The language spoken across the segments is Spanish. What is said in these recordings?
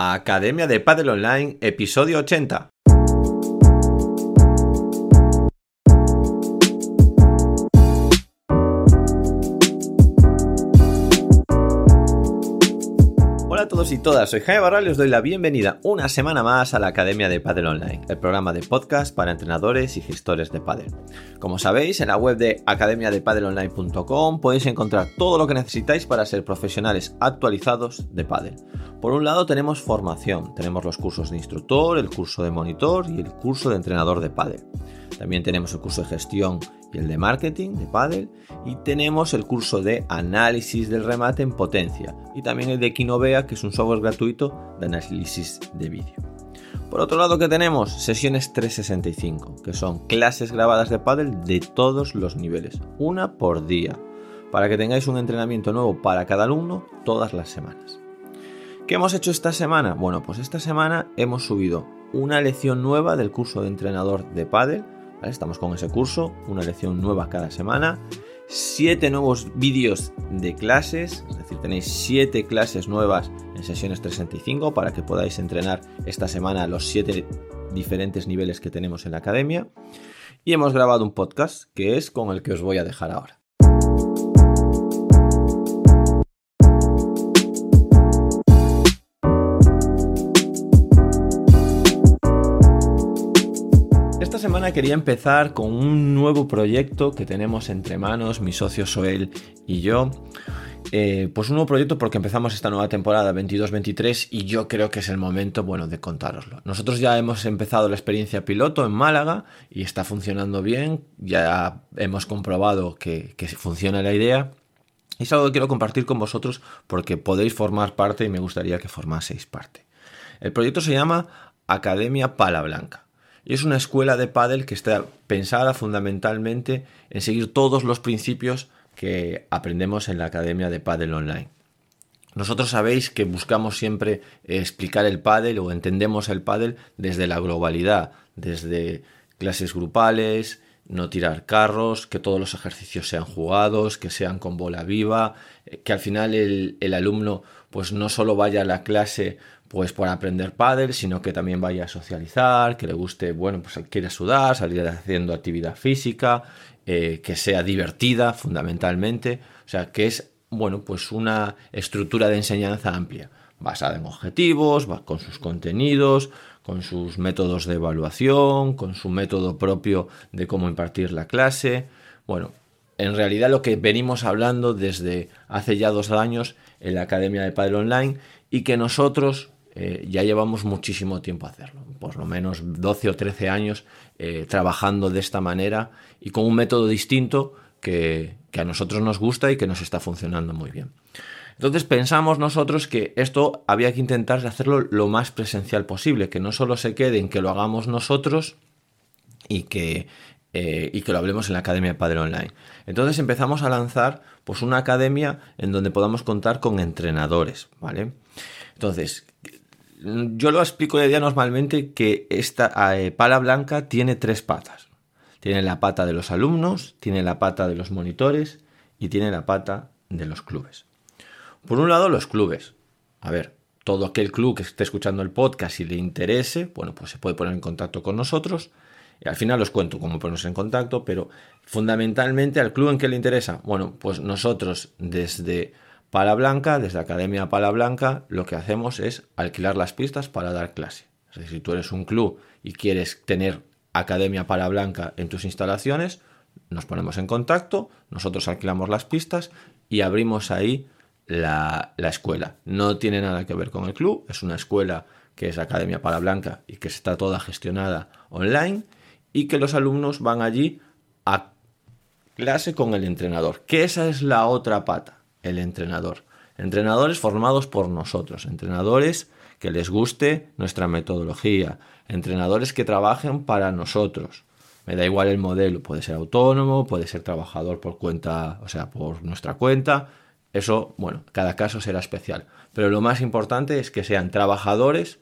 Academia de Padel Online, episodio 80. Hola a todos y todas, soy Jaime Barral y os doy la bienvenida una semana más a la Academia de Padel Online, el programa de podcast para entrenadores y gestores de padel. Como sabéis, en la web de academiadepadelonline.com podéis encontrar todo lo que necesitáis para ser profesionales actualizados de padel. Por un lado tenemos formación, tenemos los cursos de instructor, el curso de monitor y el curso de entrenador de padel. También tenemos el curso de gestión y el de marketing de Paddle y tenemos el curso de análisis del remate en potencia y también el de Kinovea que es un software gratuito de análisis de vídeo. Por otro lado que tenemos sesiones 365 que son clases grabadas de Paddle de todos los niveles, una por día, para que tengáis un entrenamiento nuevo para cada alumno todas las semanas. ¿Qué hemos hecho esta semana? Bueno, pues esta semana hemos subido una lección nueva del curso de entrenador de Paddle Estamos con ese curso, una lección nueva cada semana, siete nuevos vídeos de clases, es decir, tenéis siete clases nuevas en sesiones 365 para que podáis entrenar esta semana los siete diferentes niveles que tenemos en la academia. Y hemos grabado un podcast que es con el que os voy a dejar ahora. Quería empezar con un nuevo proyecto que tenemos entre manos, mi socio Soel y yo. Eh, pues un nuevo proyecto porque empezamos esta nueva temporada 22-23 y yo creo que es el momento bueno de contároslo. Nosotros ya hemos empezado la experiencia piloto en Málaga y está funcionando bien, ya hemos comprobado que, que funciona la idea y es algo que quiero compartir con vosotros porque podéis formar parte y me gustaría que formaseis parte. El proyecto se llama Academia Pala Blanca. Y es una escuela de pádel que está pensada fundamentalmente en seguir todos los principios que aprendemos en la Academia de Pádel Online. Nosotros sabéis que buscamos siempre explicar el pádel o entendemos el pádel desde la globalidad, desde clases grupales, no tirar carros, que todos los ejercicios sean jugados, que sean con bola viva, eh, que al final el, el alumno pues no solo vaya a la clase pues por aprender pádel, sino que también vaya a socializar, que le guste, bueno, pues quiere sudar, salir haciendo actividad física, eh, que sea divertida fundamentalmente, o sea, que es, bueno, pues una estructura de enseñanza amplia, basada en objetivos, con sus contenidos, con sus métodos de evaluación, con su método propio de cómo impartir la clase, bueno, en realidad lo que venimos hablando desde hace ya dos años en la Academia de Padre Online y que nosotros eh, ya llevamos muchísimo tiempo a hacerlo, por lo menos 12 o 13 años eh, trabajando de esta manera y con un método distinto que, a nosotros nos gusta y que nos está funcionando muy bien. Entonces pensamos nosotros que esto había que intentar hacerlo lo más presencial posible, que no solo se quede en que lo hagamos nosotros y que, eh, y que lo hablemos en la Academia de Padre Online. Entonces empezamos a lanzar pues, una academia en donde podamos contar con entrenadores, ¿vale? Entonces, yo lo explico de día normalmente que esta eh, pala blanca tiene tres patas. Tiene la pata de los alumnos, tiene la pata de los monitores y tiene la pata de los clubes. Por un lado, los clubes. A ver, todo aquel club que esté escuchando el podcast y le interese, bueno, pues se puede poner en contacto con nosotros. Y al final os cuento cómo ponernos en contacto, pero fundamentalmente al club en que le interesa. Bueno, pues nosotros desde Pala Blanca, desde Academia Pala Blanca, lo que hacemos es alquilar las pistas para dar clase. Es decir, si tú eres un club y quieres tener Academia Pala Blanca en tus instalaciones, nos ponemos en contacto, nosotros alquilamos las pistas y abrimos ahí la, escuela. No tiene nada que ver con el club, es una escuela que es Academia Pala Blanca y que está toda gestionada online y que los alumnos van allí a clase con el entrenador, que esa es la otra pata el entrenador. Entrenadores formados por nosotros, entrenadores que les guste nuestra metodología, entrenadores que trabajen para nosotros. Me da igual el modelo, puede ser autónomo, puede ser trabajador por cuenta, o sea, por nuestra cuenta. Eso, bueno, cada caso será especial. Pero lo más importante es que sean trabajadores,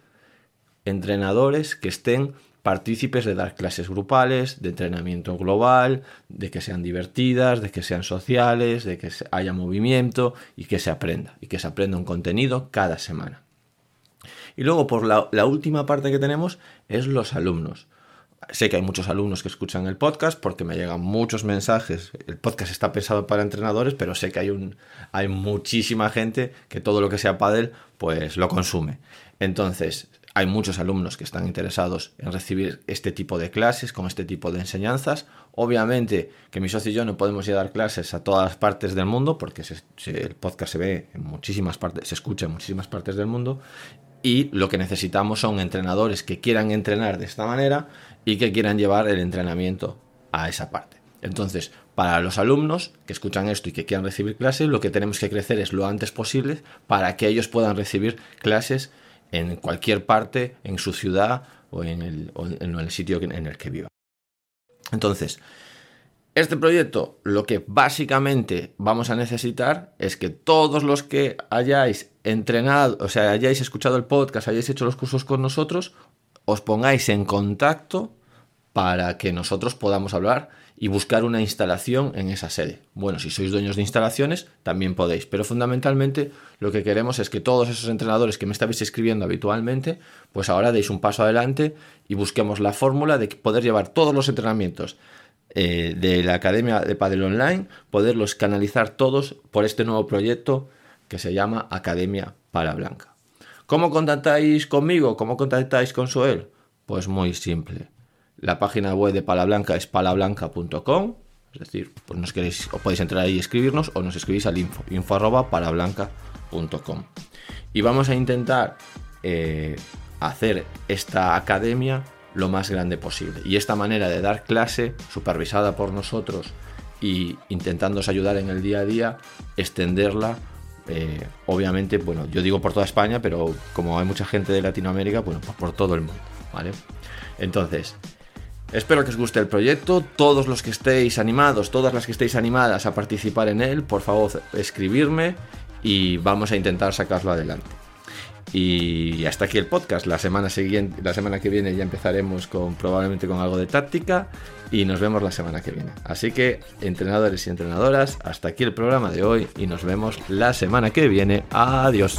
entrenadores que estén partícipes de dar clases grupales, de entrenamiento global, de que sean divertidas, de que sean sociales, de que haya movimiento y que se aprenda, y que se aprenda un contenido cada semana. Y luego, por la, última parte que tenemos, es los alumnos. Sé que hay muchos alumnos que escuchan el podcast porque me llegan muchos mensajes. El podcast está pensado para entrenadores, pero sé que hay, un, hay muchísima gente que todo lo que sea pádel pues lo consume. Entonces, hay muchos alumnos que están interesados en recibir este tipo de clases, con este tipo de enseñanzas. Obviamente que mi socio y yo no podemos ir a dar clases a todas las partes del mundo, porque el podcast se ve en muchísimas partes, se escucha en muchísimas partes del mundo. Y lo que necesitamos son entrenadores que quieran entrenar de esta manera y que quieran llevar el entrenamiento a esa parte. Entonces, para los alumnos que escuchan esto y que quieran recibir clases, lo que tenemos que crecer es lo antes posible para que ellos puedan recibir clases en cualquier parte, en su ciudad o en el, sitio en el que viva. Entonces, este proyecto lo que básicamente vamos a necesitar es que todos los que hayáis entrenado, o sea, hayáis escuchado el podcast, hayáis hecho los cursos con nosotros, os pongáis en contacto para que nosotros podamos hablar y buscar una instalación en esa sede. Bueno, si sois dueños de instalaciones, también podéis, pero fundamentalmente lo que queremos es que todos esos entrenadores que me estáis escribiendo habitualmente, pues ahora deis un paso adelante y busquemos la fórmula de poder llevar todos los entrenamientos eh, de la Academia de Padel Online, poderlos canalizar todos por este nuevo proyecto que se llama Academia Para Blanca. ¿Cómo contactáis conmigo? ¿Cómo contactáis con Soel? Pues muy simple la página web de Palablanca es palablanca.com. Es decir, pues nos queréis, o podéis entrar ahí y escribirnos o nos escribís al info, info arroba palablanca.com. Y vamos a intentar eh, hacer esta academia lo más grande posible. Y esta manera de dar clase, supervisada por nosotros y intentándoos ayudar en el día a día, extenderla, eh, obviamente, bueno, yo digo por toda España, pero como hay mucha gente de Latinoamérica, bueno, pues por todo el mundo, ¿vale? Entonces, Espero que os guste el proyecto. Todos los que estéis animados, todas las que estéis animadas a participar en él, por favor, escribirme y vamos a intentar sacarlo adelante. Y hasta aquí el podcast. La semana siguiente, la semana que viene ya empezaremos con probablemente con algo de táctica y nos vemos la semana que viene. Así que entrenadores y entrenadoras, hasta aquí el programa de hoy y nos vemos la semana que viene. Adiós.